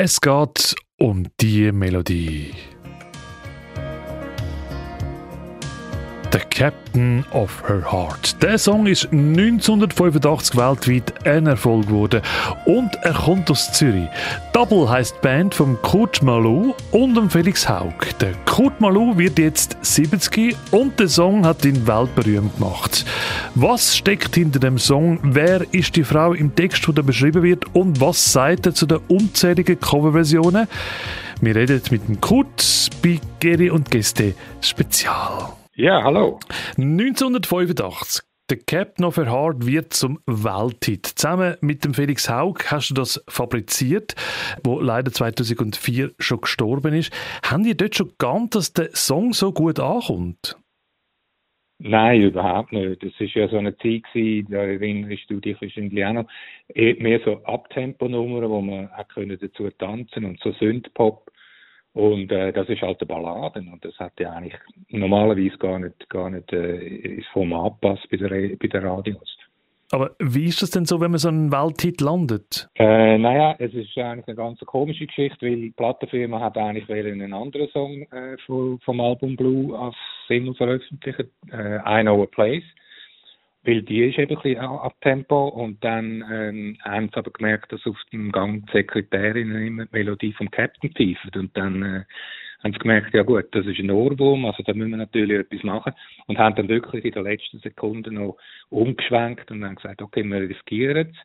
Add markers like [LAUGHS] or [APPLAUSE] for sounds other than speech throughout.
Es geht um die Melodie. The Captain of Her Heart. Der Song ist 1985 weltweit ein Erfolg geworden und er kommt aus Zürich. Double heißt die Band von Kurt Malou und Felix Haug. Der Kurt Malou wird jetzt 70 und der Song hat ihn weltberühmt gemacht. Was steckt hinter dem Song? Wer ist die Frau im Text, der beschrieben wird und was sagt er zu den unzähligen Coverversionen? Wir reden mit dem Kurt bei Geri und Gäste Spezial. Ja, hallo. 1985. Der Captain of Her Heart wird zum Welthit. Zusammen mit dem Felix Haug hast du das fabriziert, wo leider 2004 schon gestorben ist. Haben die dort schon geahnt, dass der Song so gut ankommt? Nein, überhaupt nicht. Das ist ja so eine Zeit gewesen, da erinnerst du dich wahrscheinlich auch noch, mehr so Abtempo-Nummern, wo man auch dazu tanzen und so Synthpop. Und äh, das ist halt eine Ballade und das hat ja eigentlich normalerweise gar nicht, gar nicht äh, ins Format passt bei der, bei der Radios. Aber wie ist das denn so, wenn man so einen Welthit landet? Äh, naja, es ist eigentlich eine ganz komische Geschichte, weil die Plattenfirma hat eigentlich einen anderen Song äh, vom, vom Album Blue als Single veröffentlicht, äh, I Know a Place weil die ist eben ein bisschen ab Tempo und dann ähm, haben sie aber gemerkt, dass auf dem Gang die Sekretärin immer die Melodie vom Captain pfeift und dann äh, haben sie gemerkt, ja gut, das ist ein Ohrwurm, also da müssen wir natürlich etwas machen und haben dann wirklich in der letzten Sekunde noch umgeschwenkt und dann gesagt, okay, wir riskieren es.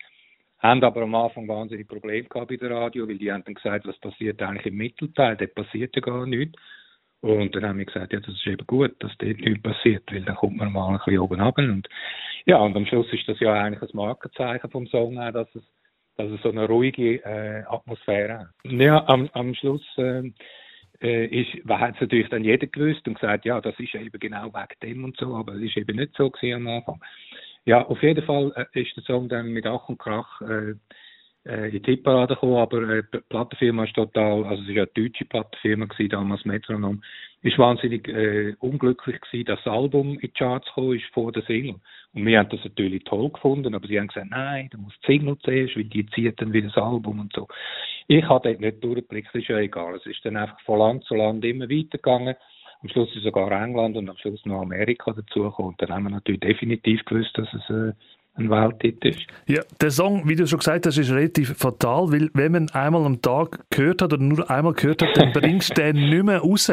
Haben aber am Anfang wahnsinnig Probleme gehabt bei der Radio, weil die haben dann gesagt, was passiert eigentlich im Mittelteil, da passiert ja gar nichts. Und dann haben wir gesagt, ja, das ist eben gut, dass dort nichts passiert, weil dann kommt man mal ein bisschen oben runter. Und ja, und am Schluss ist das ja eigentlich ein Markenzeichen vom Song dass es, dass es so eine ruhige äh, Atmosphäre hat. Ja, am, am Schluss äh, äh ist, hat es natürlich dann jeder gewusst und gesagt, ja, das ist eben genau wegen dem und so, aber es ist eben nicht so gewesen am Anfang. Ja, auf jeden Fall äh, ist der Song dann mit Ach und Krach äh, äh, in die Hitparade gekommen, aber äh, die Plattenfirma ist total, also es war ja eine deutsche Plattenfirma gewesen, damals Metronom, ist wahnsinnig äh, unglücklich gewesen, dass das Album in die Charts gekommen ist vor der Single. Und wir haben das natürlich toll gefunden, aber sie haben gesagt, nein, du musst die Single zuerst, weil die zieht dann wieder das Album und so. Ich habe dort nicht durchgeblickt, das ist ja egal. Es ist dann einfach von Land zu Land immer weitergegangen. Am Schluss ist sogar England und am Schluss noch Amerika dazugekommen. Und dann haben wir natürlich definitiv gewusst, dass es äh, ein Welthit ist. Ja, der Song, wie du schon gesagt hast, ist relativ fatal, weil wenn man einmal am Tag gehört hat oder nur einmal gehört hat, dann bringst du den nicht mehr raus.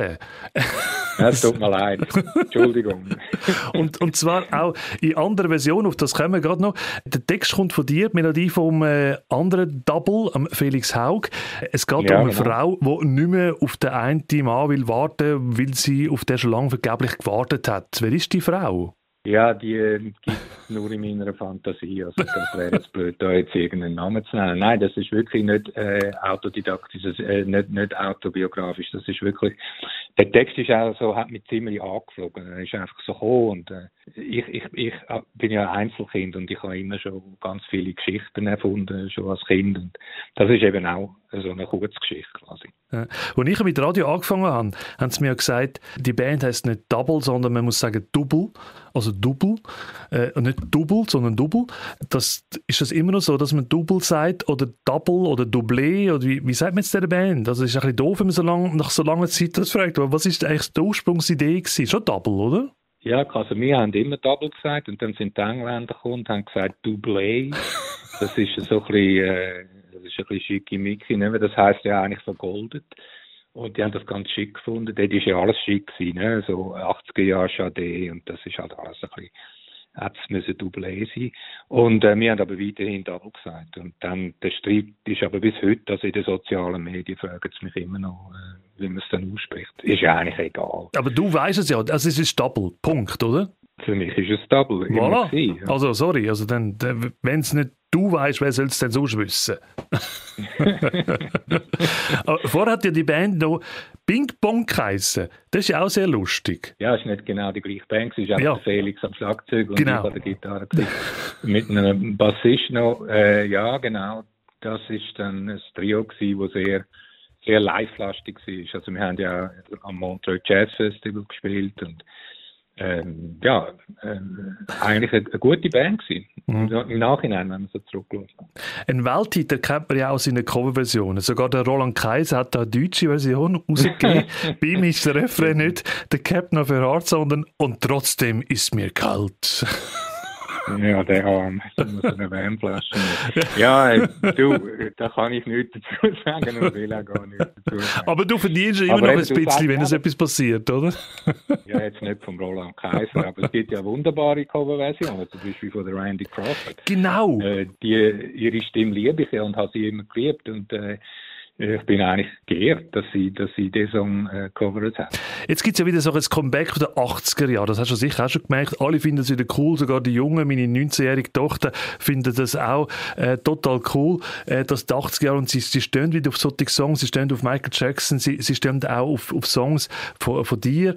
Es tut mir leid. Entschuldigung. [LAUGHS] und, und zwar auch in anderen Versionen, auf das kommen wir gerade noch. Der Text kommt von dir, die Melodie vom äh, anderen Double, Felix Haug. Es geht ja, um eine genau. Frau, die nicht mehr auf den einen Mann will warten, weil sie auf den schon lange vergeblich gewartet hat. Wer ist die Frau? Ja, die äh, gibt es nur in meiner Fantasie. Also das wäre jetzt blöd, da jetzt irgendeinen Namen zu nennen. Nein, das ist wirklich nicht äh, autodidaktisch, äh, nicht, nicht autobiografisch. Das ist wirklich, der Text ist auch so, hat mich ziemlich angeflogen. Er ist einfach so gekommen und äh, ich, ich, ich äh, bin ja ein Einzelkind und ich habe immer schon ganz viele Geschichten erfunden, schon als Kind. Und das ist eben auch so eine Kurzgeschichte quasi. Ja. Als ich mit Radio angefangen habe, haben sie mir gesagt, die Band heißt nicht Double, sondern man muss sagen Double, also Double, äh, nicht Double, sondern Double. Das, ist das immer noch so, dass man Double sagt oder Double oder Doublé oder wie, wie sagt man jetzt der Band? Es ist ein bisschen doof, wenn man so lang, nach so langer Zeit das fragt, aber was ist eigentlich die Ursprungsidee gewesen? Schon Double, oder? Ja, also wir haben immer Double gesagt und dann sind die Engländer gekommen und haben gesagt Doublé. [LAUGHS] Das ist so ein bisschen... Äh, das ist ein bisschen schickimicki, ne? das heisst ja eigentlich vergoldet. Und die haben das ganz schick gefunden. Dort war ja alles schick, gewesen, ne? so 80er Jahre Chade und das ist halt alles ein bisschen, es müssen Double sein. Und äh, wir haben aber weiterhin Double gesagt. Und dann, der Streit ist aber bis heute, also in den sozialen Medien fragen sie mich immer noch, äh, wie man es dann ausspricht. Ist ja eigentlich egal. Aber du weißt es ja, also es ist Double, Punkt, oder? Für mich ist es Double. Voilà. Ja. Also sorry, also dann, wenn es nicht du weißt, wer soll es denn sonst wissen? [LAUGHS] Vorher hat ja die Band noch Ping Pong geheissen. Das ist ja auch sehr lustig. Ja, es ist nicht genau die gleiche Band, es ist einfach ja. Felix am Schlagzeug und genau. ich an der Gitarre. Mit einem Bassist noch, äh, ja genau, das ist dann ein Trio gewesen, das sehr sehr live-lastig war. Also wir haben ja am Montreux Jazz Festival gespielt und ähm, ja, ähm, eigentlich eine, eine, gute Band gewesen. Mhm. Im Nachhinein, wenn man so zurückschaut. Ein Welthit kennt man ja auch seine Coverversionen. Sogar der Roland Kaiser hat da eine deutsche Version rausgegeben. [LAUGHS] Bei ihm ist der Refrain nicht der Captain of Your Heart, sondern und trotzdem ist mir kalt. Ja, der Arm. Muss eine Wärmflasche Ja, du, da kann ich nichts dazu [LAUGHS] sagen und will auch gar nichts dazu sagen. Aber du verdienst immer aber noch ein bisschen, wenn es etwas passiert, oder? ja, jetzt nicht vom Roland Kaiser, aber es gibt ja wunderbare Coverversionen, zum Beispiel von der Randy Crawford. Genau. Äh, die, ihre Stimme liebe ich ja und habe sie immer geliebt und äh, ich bin eigentlich geehrt, dass sie, dass sie diesen Song äh, covert haben. Jetzt gibt es ja wieder so ein Comeback der 80er Jahre. Das hast du sicher auch schon gemerkt. Alle finden es wieder cool. Sogar die Jungen, meine 19-jährige Tochter, finden das auch äh, total cool, äh, dass die 80er Jahre, und sie, sie stehen wieder auf solche Songs, sie stehen auf Michael Jackson, sie, sie stehen auch auf, auf Songs von, von dir.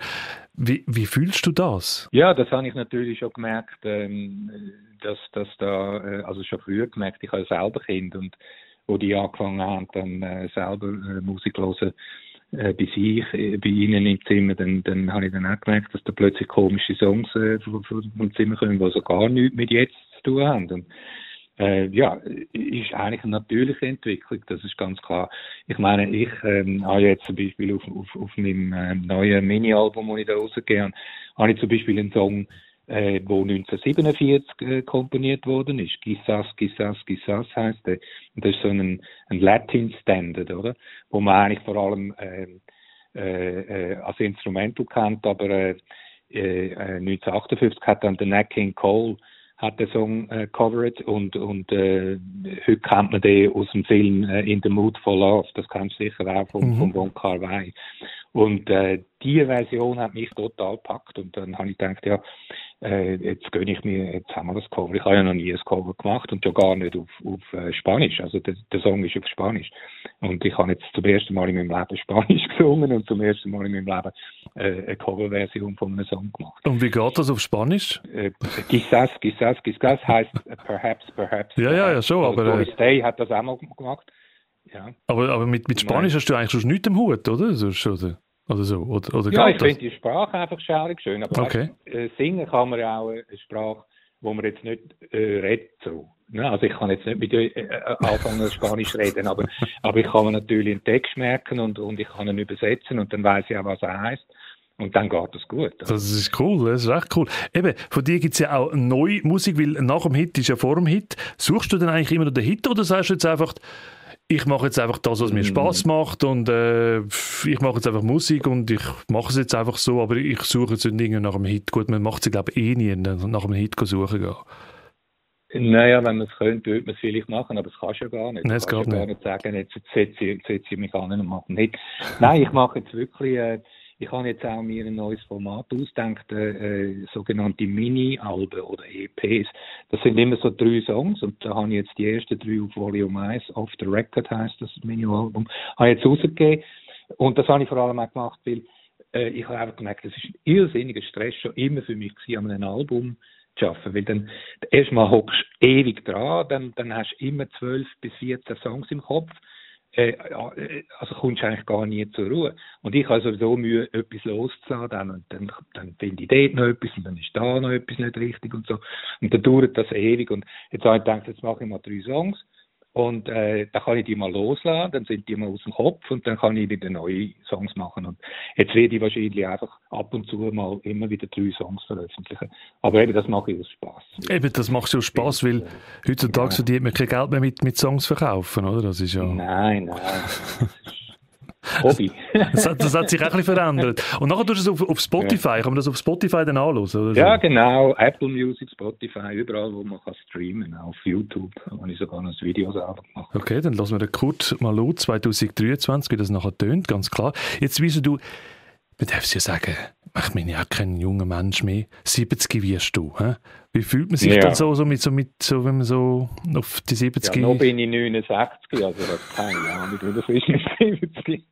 Wie, wie fühlst du das? Ja, das habe ich natürlich schon gemerkt, ähm, dass, dass da, äh, also schon früher gemerkt, ich habe selber Kind und wo die angefangen haben, dann äh, selber äh, Musik hören, äh, bei sich, äh, bei ihnen im Zimmer, dann, dann habe ich dann auch gemerkt, dass da plötzlich komische Songs äh, vom, vom Zimmer kommen, die so gar nichts mit jetzt zu tun haben. Und, äh, ja, ist eigentlich eine natürliche Entwicklung, das ist ganz klar. Ich meine, ich ähm, habe jetzt zum Beispiel auf, auf, auf meinem äh, neuen Mini-Album, das ich da rausgehe, habe ich zum Beispiel einen Song äh, wo 1947 äh, komponiert worden ist. Gisas, Gisas, Gisas heißt der. Und das ist so ein, ein Latin Standard, oder? Wo man eigentlich vor allem äh, äh, als Instrumental kennt, aber äh, äh, 1958 hat dann der Nat King Cole hat den Song äh, covered und, und äh, heute kennt man den aus dem Film äh, In the Mood for Love, das kennst du sicher auch von, mhm. von Kar Wai. Und äh, die Version hat mich total gepackt und dann habe ich gedacht, ja, äh, jetzt gönne ich mir, jetzt haben wir das Cover. Ich habe ja noch nie ein Cover gemacht und ja gar nicht auf, auf äh, Spanisch. Also der, der Song ist auf Spanisch. Und ich habe jetzt zum ersten Mal in meinem Leben Spanisch [LAUGHS] gesungen und zum ersten Mal in meinem Leben äh, eine Coverversion von einem Song gemacht. Und wie geht das auf Spanisch? Äh, quizás, quizás, quizás heißt perhaps, perhaps. Ja, ja, ja, schon, aber... Doris Day hat das auch mal gemacht. Ja. Aber, aber mit, mit Spanisch Nein. hast du eigentlich schon nichts im Hut, oder? So, oder? Oder so? Oder, oder ja, ich finde die Sprache einfach schaurig schön. Aber okay. weißt, äh, singen kann man ja auch eine Sprache, wo man jetzt nicht äh, redet. So. Ja, also ich kann jetzt nicht mit äh, äh, anfangen [LAUGHS] Spanisch reden, aber, aber ich kann mir natürlich einen Text merken und, und ich kann ihn übersetzen und dann weiß ich auch, was er heißt. Und dann geht es gut. Das ist cool, das ist echt cool. Eben, von dir gibt es ja auch neue Musik, weil nach dem Hit ist ja vor dem Hit. Suchst du denn eigentlich immer noch den Hit oder sagst du jetzt einfach, ich mache jetzt einfach das, was mir Spaß macht und äh, ich mache jetzt einfach Musik und ich mache es jetzt einfach so, aber ich suche jetzt nicht nach einem Hit. Gut, man macht es glaube ich eh nie, nach einem Hit suchen gehen. Naja, wenn man es könnte, würde man es vielleicht machen, aber das kannst du ja gar nicht. Nein, es geht nicht. gar nicht sagen, jetzt setze ich, setze ich mich an und mache nicht. Nein, ich mache jetzt wirklich... Äh, ich habe jetzt auch mir ein neues Format ausgedacht, äh, äh, sogenannte Mini-Alben oder EPs. Das sind immer so drei Songs und da habe ich jetzt die ersten drei auf Volume 1, Off the Record heißt das Mini-Album, habe ich jetzt rausgegeben. Und das habe ich vor allem auch gemacht, weil äh, ich habe einfach gemerkt, das ist ein irrsinniger Stress schon immer für mich gewesen, an einem Album zu arbeiten, weil dann erstmal hockst du ewig dran, dann, dann hast du immer zwölf bis 14 Songs im Kopf äh, äh, also kommst du eigentlich gar nie zur Ruhe. Und ich habe sowieso Mühe, etwas loszulassen, dann, und dann, dann finde ich dort noch etwas und dann ist da noch etwas nicht richtig und so. Und dann dauert das ewig. Und jetzt habe ich gedacht, jetzt mache ich mal drei Songs und äh, dann kann ich die mal loslassen, dann sind die mal aus dem Kopf und dann kann ich wieder neue Songs machen. Und jetzt werde ich wahrscheinlich einfach ab und zu mal immer wieder drei Songs veröffentlichen. Aber eben, das mache ich aus Spaß. Eben, das macht ja Spaß, weil heutzutage ja. verdient man kein Geld mehr mit, mit Songs verkaufen, oder? Das ist ja... Nein, nein. Hobby. [LAUGHS] das, hat, das, hat, sich auch ein bisschen verändert. Und nachher tust du es auf, auf Spotify. Ja. Kann man das auf Spotify dann anhören? Ja, genau. Apple Music, Spotify, überall, wo man kann streamen Auf YouTube habe ich sogar noch ein Video selber gemacht. Okay, dann lassen wir den Kurt mal laut 2023, wie das nachher tönt, ganz klar. Jetzt, wieso du man darf es ja sagen, ich bin ja kein junger Mensch mehr. 70 wirst du. He? Wie fühlt man sich ja. dann so, so, mit, so, mit, so, wenn man so auf die 70 Ja, noch bin ich 69, also keine Ahnung, wie das ist mit 70.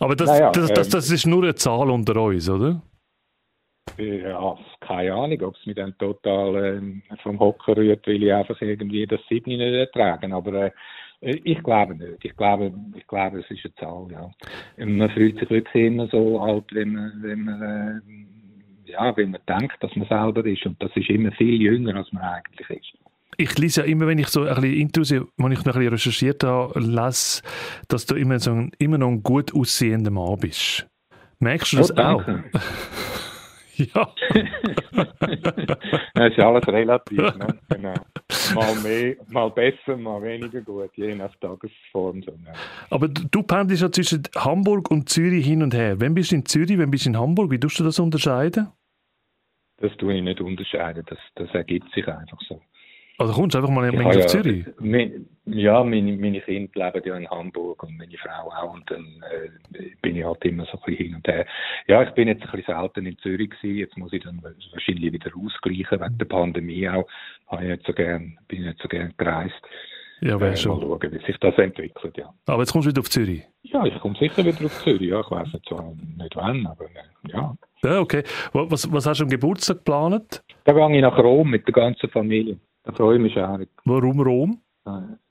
Aber das, naja, das, das, ähm, das, ist nur eine Zahl unter uns, oder? Ja, keine Ahnung, ob es mich dann total ähm, vom Hocker rührt, weil ich einfach irgendwie das 7 nicht ertragen. Aber äh, äh, ich glaube nicht. Ich glaube, ich glaube, es ist eine Zahl, ja. Man fühlt sich wirklich immer so alt, wenn man, wenn man, äh, ja, weil man denkt, dass man selber ist. Und das ist immer viel jünger, als man eigentlich ist. Ich lese ja immer, wenn ich so ein bisschen Interviews, wenn ich noch ein bisschen recherchiert habe, lese, dass du immer, so ein, immer noch ein gut aussehender Mann bist. Merkst du das oh, auch? [LAUGHS] ja. [LAUGHS] das ist alles relativ. Ne? Genau. Mal mehr, mal besser, mal weniger gut, je nach Tagesform. So, ne? Aber du pendelst ja zwischen Hamburg und Zürich hin und her. Wenn bist du in Zürich, wenn bist du in Hamburg? Wie tust du das unterscheiden? Das tue ich nicht unterscheiden. Das, das ergibt sich einfach so. Also kommst du einfach mal in ja, Zürich? Ja, meine, meine Kinder leben ja in Hamburg und meine Frau auch und dann äh, bin ich halt immer so ein bisschen hin und her. Ja, ich bin jetzt ein bisschen selten in Zürich gewesen, jetzt muss ich dann wahrscheinlich wieder ausgleichen, wegen der Pandemie auch. Habe ich nicht so gern, bin ich nicht so gern gereist. Ja, wäre äh, schon. Mal schauen, wie sich das entwickelt, ja. Aber jetzt kommst du wieder auf Zürich? Ja, ich komme sicher wieder auf Zürich, ja. Ich weiß nicht, so, nicht wann, aber äh, ja. Ja, okay. Was, was hast du am Geburtstag geplant? Da gehe ich nach Rom mit der ganzen Familie. Da freue ich mich auch. Warum Rom?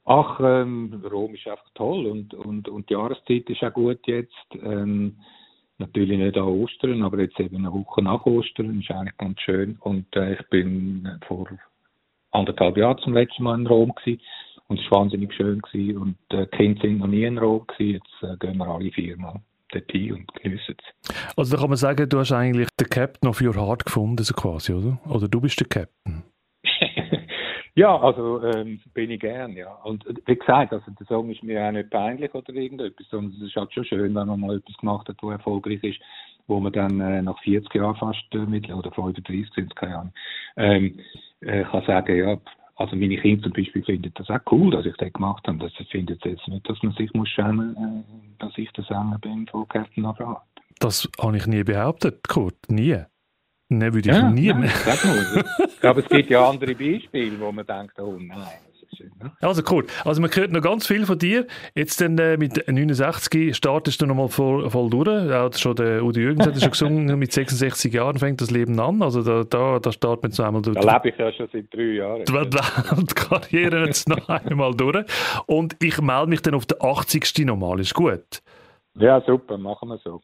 Ach, ähm, Rom ist einfach toll und, und, und die Jahreszeit ist auch gut jetzt. Ähm, natürlich nicht an Ostern, aber jetzt eben eine Woche nach Ostern ist eigentlich ganz schön. Und äh, ich bin vor anderthalb Jahren zum letzten Mal in Rom gewesen und es war wahnsinnig schön gewesen. und äh, die Kinder sind noch nie in Rom gewesen. Jetzt äh, gehen wir alle viermal dorthin und genießen es. Also da kann man sagen, du hast eigentlich den Captain of your Heart gefunden, so quasi, oder? Oder du bist der Captain? Ja, also ähm, bin ich gern, ja. Und wie gesagt, also der Song ist mir auch nicht peinlich oder irgendetwas, sondern es ist halt schon schön, wenn man mal etwas gemacht hat, wo erfolgreich ist, wo man dann äh, nach 40 Jahren fast äh, mit, oder 35 sind es, keine Ahnung, ähm, äh, kann sagen, ja, also meine Kinder zum Beispiel finden das auch cool, dass ich das gemacht habe. Das findet jetzt nicht, dass man sich muss schämen, äh, dass ich der Sänger bin von Captain Art. Das habe ich nie behauptet, Kurt, nie. Nein, würde ich ja, nie nein, mehr. ich glaube, es gibt ja andere Beispiele, wo man denkt, oh nein. Ne? Also cool. Also man hört noch ganz viel von dir. Jetzt dann äh, mit 69 startest du nochmal voll, voll durch. Auch schon der Udi Jürgens hat schon gesungen, [LAUGHS] mit 66 Jahren fängt das Leben an. Also da, da, da startet man jetzt einmal durch. Da lebe ich ja schon seit drei Jahren. Die Weltkarriere jetzt noch [LAUGHS] einmal durch. Und ich melde mich dann auf der 80. nochmal. Ist gut? Ja, super. Machen wir so.